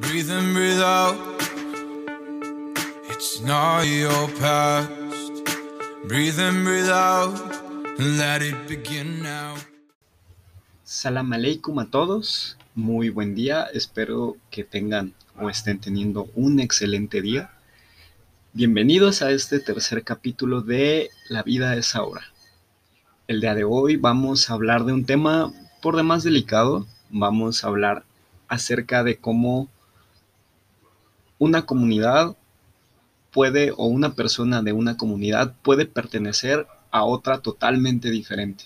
Breathe in, breathe out. It's not your past. Breathe in, breathe out. Let it begin now. Salam aleikum a todos, muy buen día, espero que tengan o estén teniendo un excelente día. Bienvenidos a este tercer capítulo de La vida es ahora. El día de hoy vamos a hablar de un tema por demás delicado, vamos a hablar acerca de cómo una comunidad puede o una persona de una comunidad puede pertenecer a otra totalmente diferente.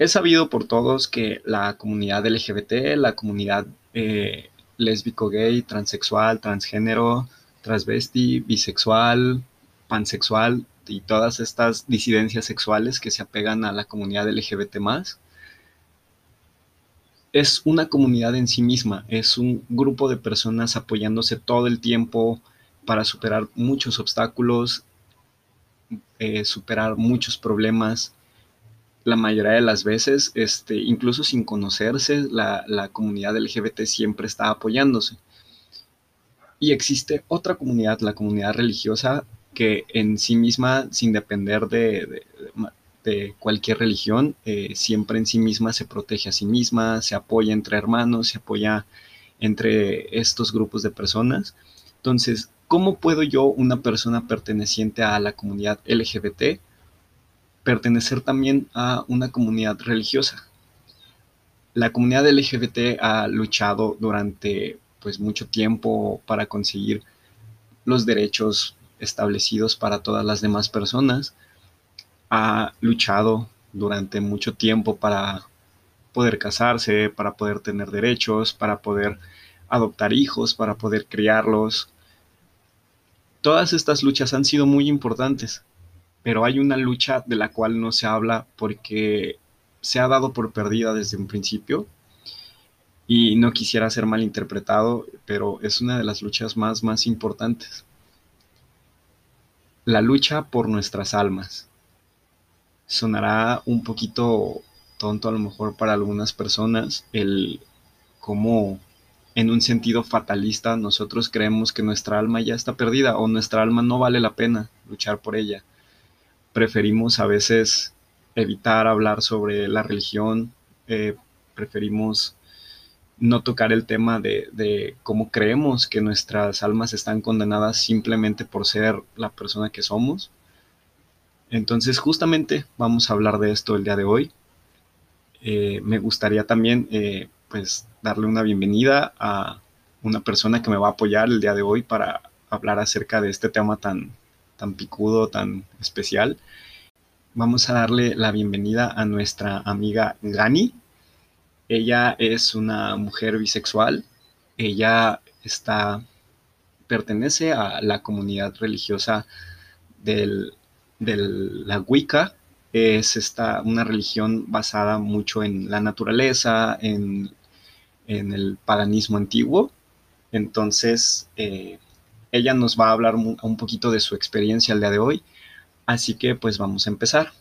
Es sabido por todos que la comunidad LGBT, la comunidad eh, lésbico, gay, transexual, transgénero, transvesti, bisexual, pansexual y todas estas disidencias sexuales que se apegan a la comunidad LGBT es una comunidad en sí misma, es un grupo de personas apoyándose todo el tiempo para superar muchos obstáculos, eh, superar muchos problemas. La mayoría de las veces, este, incluso sin conocerse, la, la comunidad LGBT siempre está apoyándose. Y existe otra comunidad, la comunidad religiosa, que en sí misma, sin depender de, de cualquier religión, eh, siempre en sí misma se protege a sí misma, se apoya entre hermanos, se apoya entre estos grupos de personas. Entonces, ¿cómo puedo yo, una persona perteneciente a la comunidad LGBT, pertenecer también a una comunidad religiosa? La comunidad LGBT ha luchado durante pues mucho tiempo para conseguir los derechos establecidos para todas las demás personas ha luchado durante mucho tiempo para poder casarse, para poder tener derechos, para poder adoptar hijos, para poder criarlos. Todas estas luchas han sido muy importantes, pero hay una lucha de la cual no se habla porque se ha dado por perdida desde un principio y no quisiera ser malinterpretado, pero es una de las luchas más, más importantes. La lucha por nuestras almas sonará un poquito tonto a lo mejor para algunas personas el cómo en un sentido fatalista nosotros creemos que nuestra alma ya está perdida o nuestra alma no vale la pena luchar por ella. Preferimos a veces evitar hablar sobre la religión, eh, preferimos no tocar el tema de, de, cómo creemos que nuestras almas están condenadas simplemente por ser la persona que somos entonces, justamente vamos a hablar de esto el día de hoy. Eh, me gustaría también, eh, pues, darle una bienvenida a una persona que me va a apoyar el día de hoy para hablar acerca de este tema tan, tan picudo, tan especial. Vamos a darle la bienvenida a nuestra amiga Gani. Ella es una mujer bisexual. Ella está, pertenece a la comunidad religiosa del de la Wicca es esta, una religión basada mucho en la naturaleza, en, el paganismo antiguo. Entonces, eh, ella nos va a hablar un poquito de su experiencia el día de hoy. Así que pues vamos a empezar.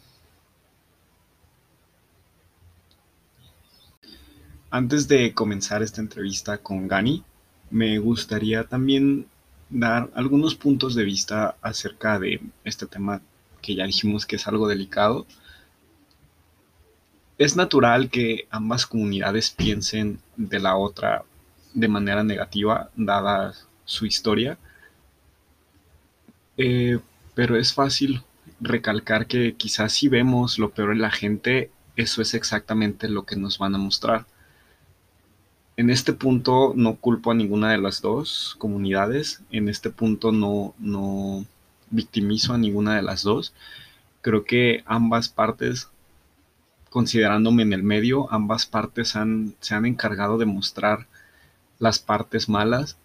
Antes de comenzar esta entrevista con Gani, me gustaría también dar algunos puntos de vista acerca de este tema que ya dijimos que es algo delicado, es natural que ambas comunidades piensen de la otra de manera negativa, dada su historia. Eh, pero es fácil recalcar que quizás si vemos lo peor en la gente, eso es exactamente lo que nos van a mostrar. En este punto no culpo a ninguna de las dos comunidades, en este punto no, no, victimizo a ninguna de las dos. Creo que ambas partes, considerándome en el medio, ambas partes se han encargado de mostrar las partes malas,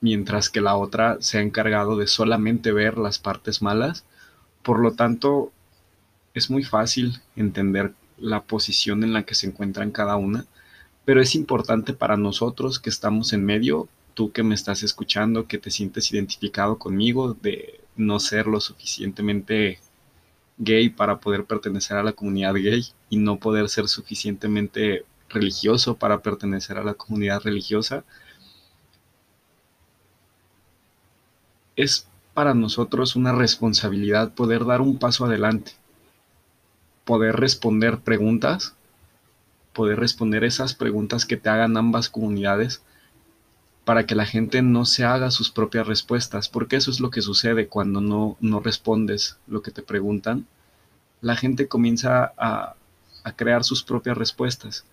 mientras que la otra se ha encargado de solamente ver las partes malas. Por lo tanto, es muy fácil entender la posición en la que se encuentran cada una, pero es importante para nosotros que estamos en medio, tú que me estás escuchando, que te sientes identificado conmigo, de no ser lo suficientemente gay para poder pertenecer a la comunidad gay y no poder ser suficientemente religioso para pertenecer a la comunidad religiosa. Es para nosotros una responsabilidad poder dar un paso adelante, poder responder preguntas, poder responder esas preguntas que te hagan ambas comunidades para que la gente no se haga sus propias respuestas, porque eso es lo que sucede cuando no, no respondes lo que te preguntan. La gente comienza a, a crear sus propias respuestas.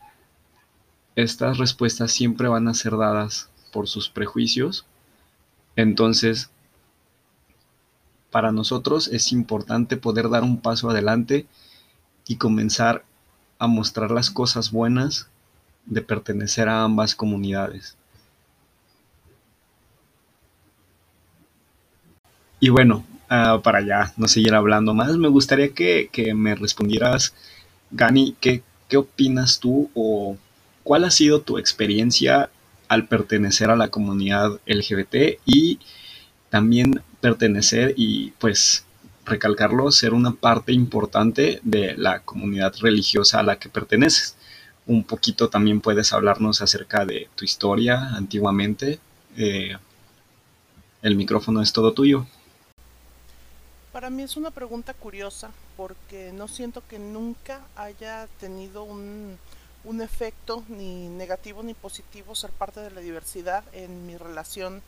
Estas respuestas siempre van a ser dadas por sus prejuicios. Entonces, para nosotros es importante poder dar un paso adelante y comenzar a mostrar las cosas buenas de pertenecer a ambas comunidades. Y bueno, uh, para ya no seguir hablando más, me gustaría que, que me respondieras, Gani, ¿qué, ¿qué opinas tú o cuál ha sido tu experiencia al pertenecer a la comunidad LGBT y también pertenecer y pues recalcarlo, ser una parte importante de la comunidad religiosa a la que perteneces. Un poquito también puedes hablarnos acerca de tu historia antiguamente. Eh, el micrófono es todo tuyo. Para mí es una pregunta curiosa porque no siento que nunca haya tenido un, un efecto ni negativo ni positivo ser parte de la diversidad en mi relación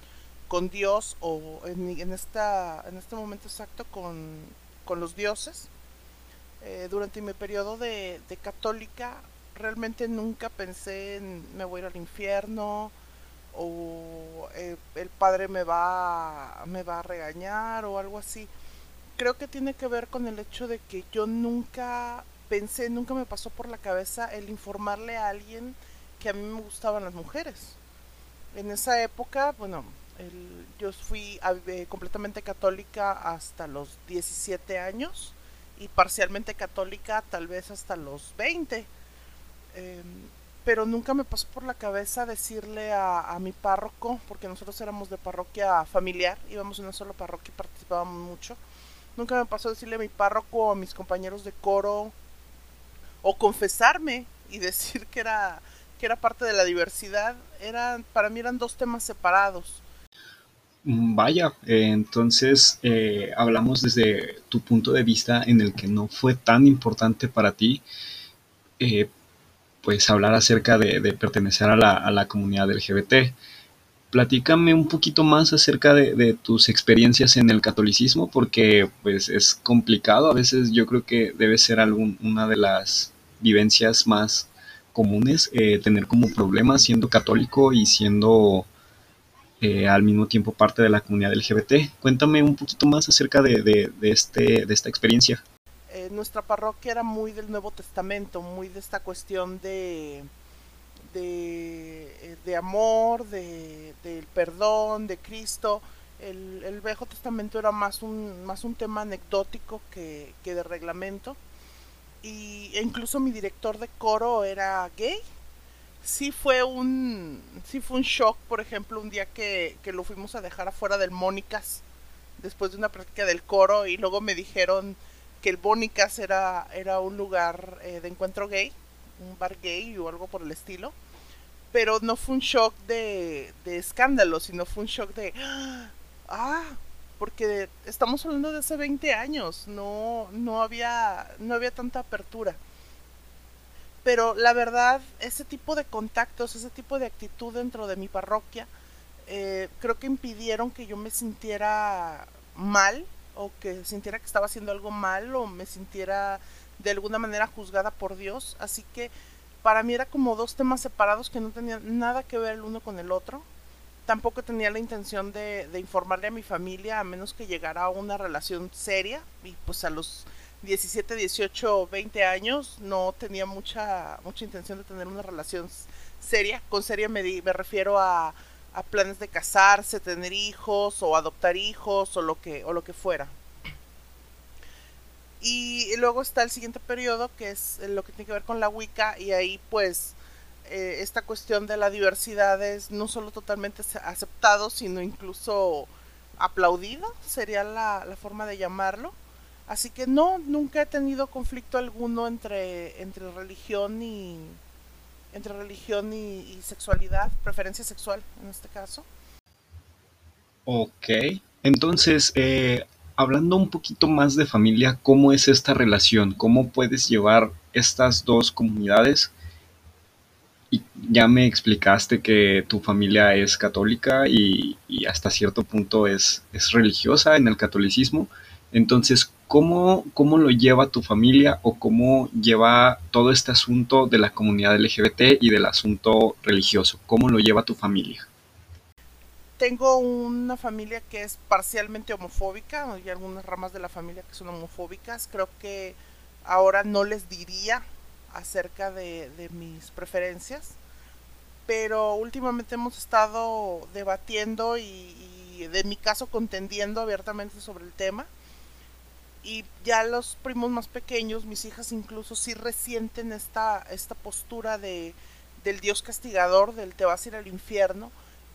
con Dios o en, en, esta, en este momento exacto con, con los dioses. Eh, durante mi periodo de, de, católica realmente nunca pensé en me voy a ir al infierno o eh, el padre me va, me va a regañar o algo así creo que tiene que ver con el hecho de que yo nunca pensé, nunca me pasó por la cabeza el informarle a alguien que a mí me gustaban las mujeres. En esa época, bueno, el, yo fui eh, completamente católica hasta los 17 años y parcialmente católica tal vez hasta los 20. Eh, pero nunca me pasó por la cabeza decirle a, a, mi párroco, porque nosotros éramos de parroquia familiar, íbamos en una sola parroquia y participábamos mucho Nunca me pasó decirle a mi párroco o a mis compañeros de coro o confesarme y decir que era que era parte de la diversidad. Eran, para mí eran dos temas separados. Mm, vaya, eh, entonces eh, hablamos desde tu punto de vista en el que no fue tan importante para ti, eh, pues hablar acerca de, pertenecer a la, a la, comunidad LGBT platícame un poquito más acerca de, tus experiencias en el catolicismo, porque pues es complicado, a veces yo creo que debe ser algún, una de las vivencias más comunes, eh, tener como problema siendo católico y siendo eh, al mismo tiempo parte de la comunidad LGBT. Cuéntame un poquito más acerca de este, de esta experiencia. Eh, nuestra parroquia era muy del Nuevo Testamento, muy de esta cuestión de de, eh, de amor, de, del perdón, de Cristo. El, el, Viejo Testamento era más un, más un tema anecdótico que, que de reglamento. Y, e incluso mi director de coro era gay. Sí fue un, sí fue un shock, por ejemplo, un día que, que lo fuimos a dejar afuera del Mónicas después de una práctica del coro y luego me dijeron que el Mónicas era, era un lugar eh, de encuentro gay un bar gay o algo por el estilo. Pero no fue un shock de, de escándalo, sino fue un shock de... Ah, porque estamos hablando de hace 20 años, no, no, había, no había tanta apertura. Pero la verdad, ese tipo de contactos, ese tipo de actitud dentro de mi parroquia, eh, creo que impidieron que yo me sintiera mal o que sintiera que estaba haciendo algo mal o me sintiera de alguna manera juzgada por Dios, así que para mí era como dos temas separados que no tenían nada que ver el uno con el otro. Tampoco tenía la intención de, informarle a mi familia a menos que llegara a una relación seria y pues a los 17, 18, 20 años no tenía mucha, mucha intención de tener una relación seria. Con seria me, di, me refiero a, a planes de casarse, tener hijos o adoptar hijos o lo que, o lo que fuera. Y luego está el siguiente periodo, que es lo que tiene que ver con la Wicca, y ahí pues eh, esta cuestión de la diversidad es no solo totalmente aceptado, sino incluso aplaudido, sería la, la, forma de llamarlo. Así que no, nunca he tenido conflicto alguno entre, entre religión y entre religión y, y sexualidad, preferencia sexual en este caso. Ok, Entonces, eh, hablando un poquito más de familia, ¿cómo es esta relación? ¿Cómo puedes llevar estas dos comunidades? Y ya me explicaste que tu familia es católica y, y hasta cierto punto es, es, religiosa en el catolicismo. Entonces, ¿cómo, ¿cómo lo lleva tu familia o cómo lleva todo este asunto de la comunidad LGBT y del asunto religioso? ¿Cómo lo lleva tu familia? Tengo una familia que es parcialmente homofóbica, hay algunas ramas de la familia que son homofóbicas. Creo que ahora no les diría acerca de, mis preferencias, pero últimamente hemos estado debatiendo y, y, de mi caso contendiendo abiertamente sobre el tema. Y ya los primos más pequeños, mis hijas incluso, sí resienten esta, esta postura de, del Dios castigador, del te vas a ir al infierno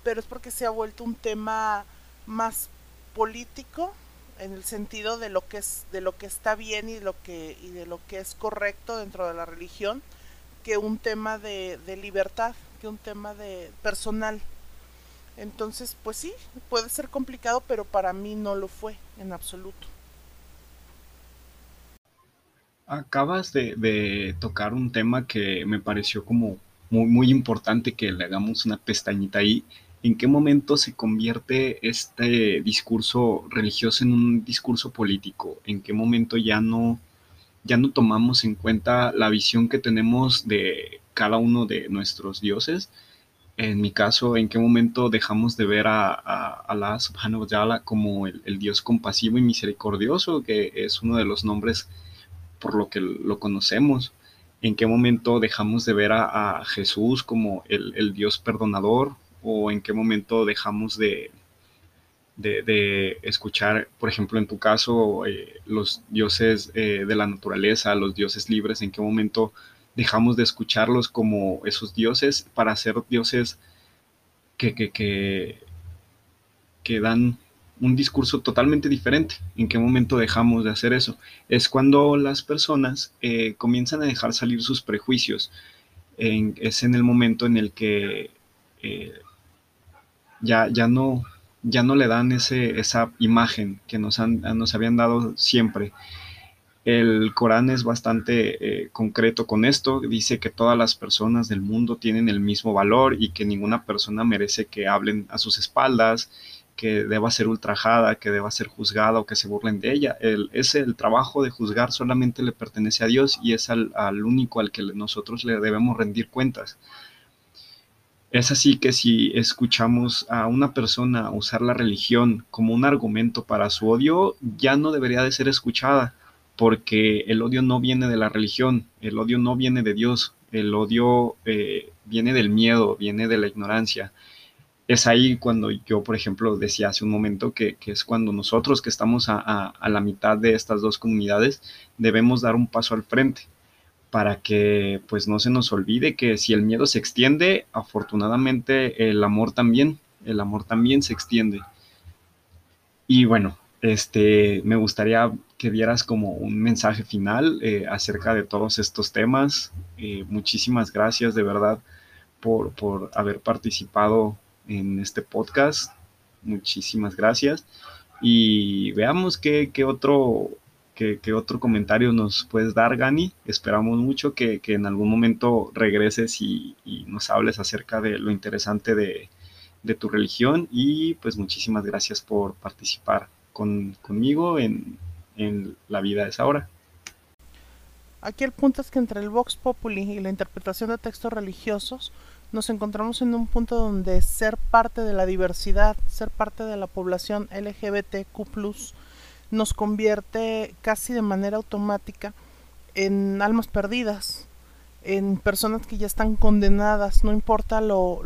pero es porque se ha vuelto un tema más político en el sentido de lo que es de lo que está bien y lo que y de lo que es correcto dentro de la religión que un tema de, libertad que un tema de personal. Entonces pues sí puede ser complicado pero para mí no lo fue en absoluto. Acabas de, de tocar un tema que me pareció como muy, muy importante que le hagamos una pestañita ahí en qué momento se convierte este discurso religioso en un discurso político, en qué momento ya no, ya no tomamos en cuenta la visión que tenemos de cada uno de nuestros dioses. En mi caso, en qué momento dejamos de ver a, a Allah subhanahu como el, el, Dios compasivo y misericordioso, que es uno de los nombres por lo que lo conocemos. En qué momento dejamos de ver a, a Jesús como el, el Dios perdonador, o en qué momento dejamos de, de, escuchar, por ejemplo, en tu caso, eh, los dioses eh, de la naturaleza, los dioses libres, en qué momento dejamos de escucharlos como esos dioses para ser dioses que, que, que, que dan un discurso totalmente diferente. ¿En qué momento dejamos de hacer eso? Es cuando las personas eh, comienzan a dejar salir sus prejuicios. Es en el momento en el que ya, ya, no, ya no le dan ese, esa imagen que nos, han, nos habían dado siempre. El Corán es bastante eh, concreto con esto, dice que todas las personas del mundo tienen el mismo valor y que ninguna persona merece que hablen a sus espaldas, que deba ser ultrajada, que deba ser juzgada o que se burlen de ella. El, ese, el trabajo de juzgar solamente le pertenece a Dios y es al, al único al que nosotros le debemos rendir cuentas. Es así que si escuchamos a una persona usar la religión como un argumento para su odio, ya no debería de ser escuchada, porque el odio no viene de la religión, el odio no viene de Dios, el odio eh, viene del miedo, viene de la ignorancia. Es ahí cuando yo, por ejemplo, decía hace un momento que, es cuando nosotros que estamos a la mitad de estas dos comunidades debemos dar un paso al frente para que pues no se nos olvide que si el miedo se extiende, afortunadamente el amor también, el amor también se extiende. Y bueno, este, me gustaría que dieras como un mensaje final eh, acerca de todos estos temas. Eh, muchísimas gracias de verdad por, por haber participado en este podcast. Muchísimas gracias. Y veamos qué, qué otro ¿Qué, ¿Qué, otro comentario nos puedes dar, Gani? Esperamos mucho que, en algún momento regreses y, nos hables acerca de lo interesante de, tu religión y pues muchísimas gracias por participar con, conmigo en, en la vida de esa hora. Aquí el punto es que entre el Vox Populi y la interpretación de textos religiosos nos encontramos en un punto donde ser parte de la diversidad, ser parte de la población LGBTQ nos convierte casi de manera automática en almas perdidas, en personas que ya están condenadas, no importa lo,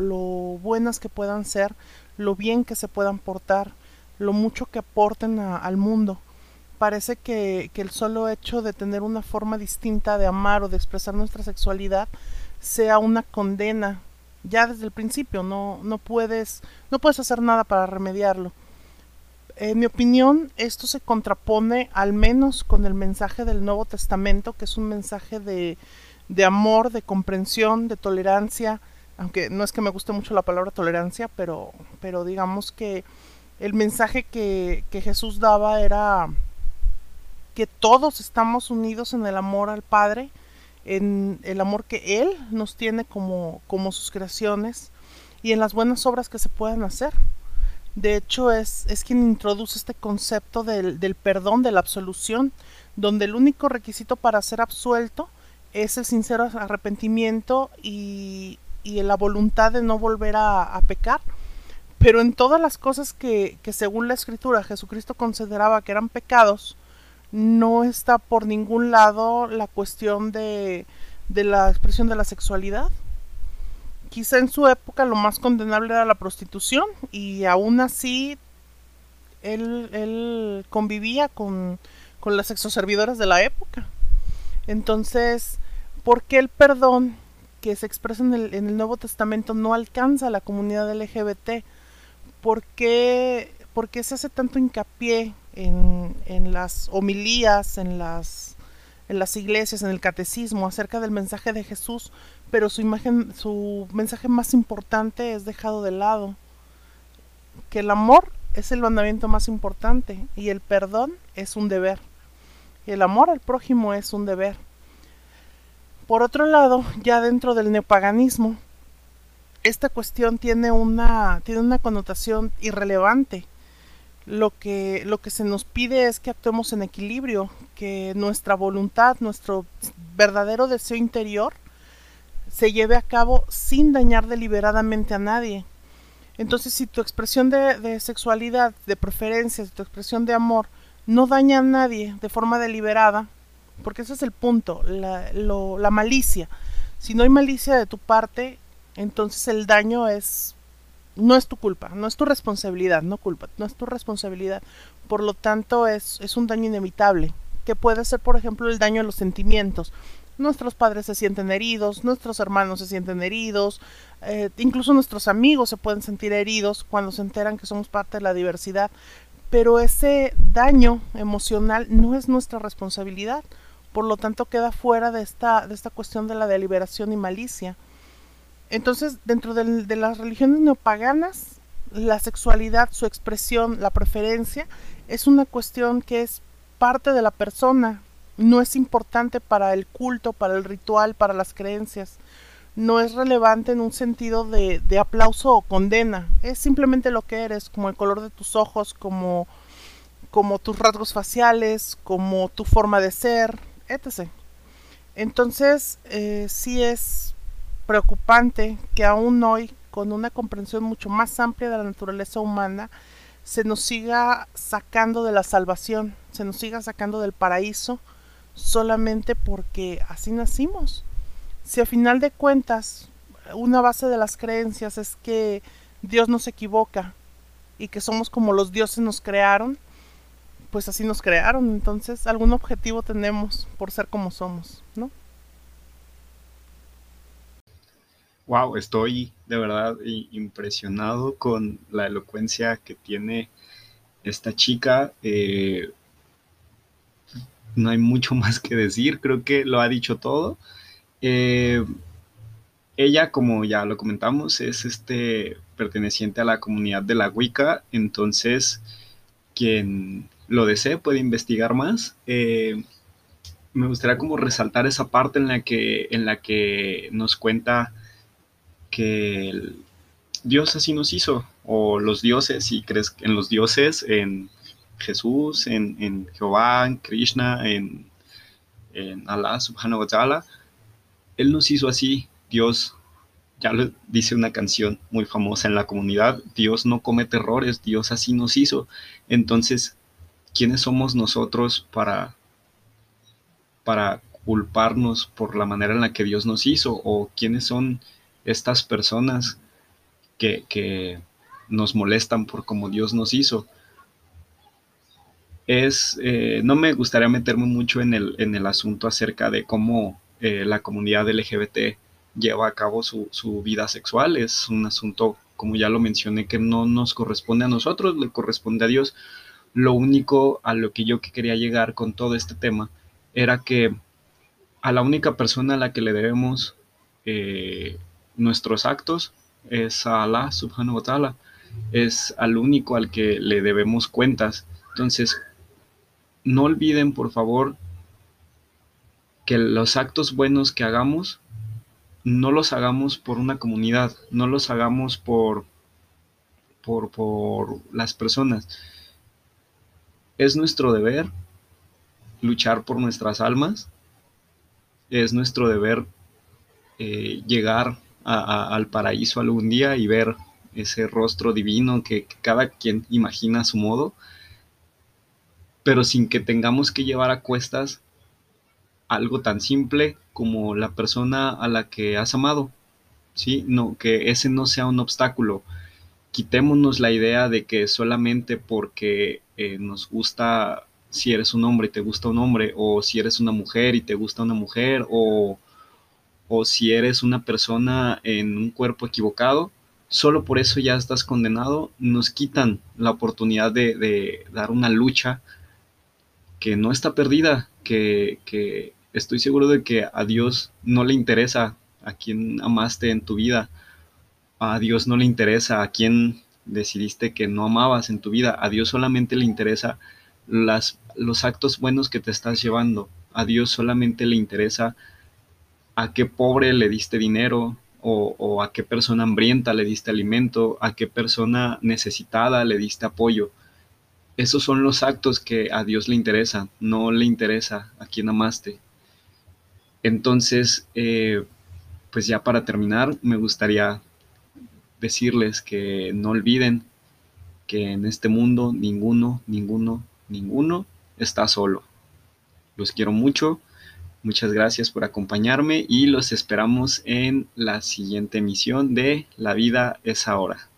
buenas que puedan ser, lo bien que se puedan portar, lo mucho que aporten al mundo. Parece que, que el solo hecho de tener una forma distinta de amar o de expresar nuestra sexualidad sea una condena ya desde el principio, no, no puedes, no puedes hacer nada para remediarlo en mi opinión, esto se contrapone al menos con el mensaje del Nuevo Testamento, que es un mensaje de, de amor, de comprensión, de tolerancia, aunque no es que me guste mucho la palabra tolerancia, pero, pero digamos que el mensaje que, que Jesús daba era que todos estamos unidos en el amor al Padre, en el amor que Él nos tiene como, como sus creaciones y en las buenas obras que se puedan hacer. De hecho, es, es quien introduce este concepto del, del, perdón, de la absolución, donde el único requisito para ser absuelto es el sincero arrepentimiento y, y la voluntad de no volver a, pecar. Pero en todas las cosas que, que según la escritura Jesucristo consideraba que eran pecados, no está por ningún lado la cuestión de, de la expresión de la sexualidad. Quizá en su época lo más condenable era la prostitución y aún así él, convivía con, con las exoservidoras de la época. Entonces, ¿por qué el perdón que se expresa en el, en el Nuevo Testamento no alcanza a la comunidad LGBT? ¿Por qué, por qué se hace tanto hincapié en, en las homilías, en las, en las iglesias, en el catecismo acerca del mensaje de Jesús, pero su imagen, su mensaje más importante es dejado de lado. Que el amor es el mandamiento más importante y el perdón es un deber. El amor al prójimo es un deber. Por otro lado, ya dentro del neopaganismo, esta cuestión tiene una, tiene una connotación irrelevante lo que, lo que se nos pide es que actuemos en equilibrio, que nuestra voluntad, nuestro verdadero deseo interior se lleve a cabo sin dañar deliberadamente a nadie. Entonces, si tu expresión de, sexualidad, de preferencias, tu expresión de amor no daña a nadie de forma deliberada, porque ese es el punto, la, lo, la malicia. Si no hay malicia de tu parte, entonces el daño es no es tu culpa, no es tu responsabilidad, no culpa, no es tu responsabilidad. Por lo tanto, es, es un daño inevitable, que puede ser, por ejemplo, el daño a los sentimientos. Nuestros padres se sienten heridos, nuestros hermanos se sienten heridos, eh, incluso nuestros amigos se pueden sentir heridos cuando se enteran que somos parte de la diversidad, pero ese daño emocional no es nuestra responsabilidad, por lo tanto queda fuera de esta, de esta cuestión de la deliberación y malicia. Entonces, dentro de, de las religiones neopaganas, la sexualidad, su expresión, la preferencia, es una cuestión que es parte de la persona, no es importante para el culto, para el ritual, para las creencias, no es relevante en un sentido de, de aplauso o condena, es simplemente lo que eres, como el color de tus ojos, como, como tus rasgos faciales, como tu forma de ser, etc. Entonces, eh, sí es preocupante que aún hoy, con una comprensión mucho más amplia de la naturaleza humana, se nos siga sacando de la salvación, se nos siga sacando del paraíso, solamente porque así nacimos. Si a final de cuentas una base de las creencias es que Dios nos equivoca y que somos como los dioses nos crearon, pues así nos crearon, entonces algún objetivo tenemos por ser como somos, ¿no? wow, estoy de verdad impresionado con la elocuencia que tiene esta chica. Eh, no hay mucho más que decir, creo que lo ha dicho todo. Eh, ella, como ya lo comentamos, es este perteneciente a la comunidad de la Wicca, entonces quien lo desee puede investigar más. Eh, me gustaría como resaltar esa parte en la que, en la que nos cuenta que Dios así nos hizo, o los dioses, si crees en los dioses, en Jesús, en, Jehová, en Krishna, en, en Allah subhanahu wa ta'ala, Él nos hizo así, Dios, ya lo dice una canción muy famosa en la comunidad, Dios no comete errores, Dios así nos hizo. Entonces, ¿quiénes somos nosotros para, para culparnos por la manera en la que Dios nos hizo? ¿O quiénes son estas personas que, nos molestan por cómo Dios nos hizo. Es, eh, no me gustaría meterme mucho en el, en el asunto acerca de cómo eh, la comunidad LGBT lleva a cabo su, su, vida sexual. Es un asunto, como ya lo mencioné, que no nos corresponde a nosotros, le corresponde a Dios. Lo único a lo que yo quería llegar con todo este tema era que a la única persona a la que le debemos eh, nuestros actos es a Allah subhanahu wa ta'ala. es al único al que le debemos cuentas. Entonces, no olviden, por favor, que los actos buenos que hagamos, no los hagamos por una comunidad, no los hagamos por, por, por las personas. Es nuestro deber luchar por nuestras almas, es nuestro deber eh, llegar al paraíso algún día y ver ese rostro divino que, cada quien imagina a su modo, pero sin que tengamos que llevar a cuestas algo tan simple como la persona a la que has amado, ¿sí? No, que ese no sea un obstáculo. Quitémonos la idea de que solamente porque eh, nos gusta si eres un hombre y te gusta un hombre, o si eres una mujer y te gusta una mujer, o, o si eres una persona en un cuerpo equivocado, solo por eso ya estás condenado, nos quitan la oportunidad de, dar una lucha que no está perdida, que, que, estoy seguro de que a Dios no le interesa a quien amaste en tu vida, a Dios no le interesa a quien decidiste que no amabas en tu vida, a Dios solamente le interesa las, los actos buenos que te estás llevando, a Dios solamente le interesa a qué pobre le diste dinero, o, a qué persona hambrienta le diste alimento, a qué persona necesitada le diste apoyo. Esos son los actos que a Dios le interesan, no le interesa a quien amaste. Entonces, eh, pues ya para terminar, me gustaría decirles que no olviden que en este mundo ninguno, ninguno, ninguno está solo. Los quiero mucho Muchas gracias por acompañarme y los esperamos en la siguiente emisión de La vida es ahora.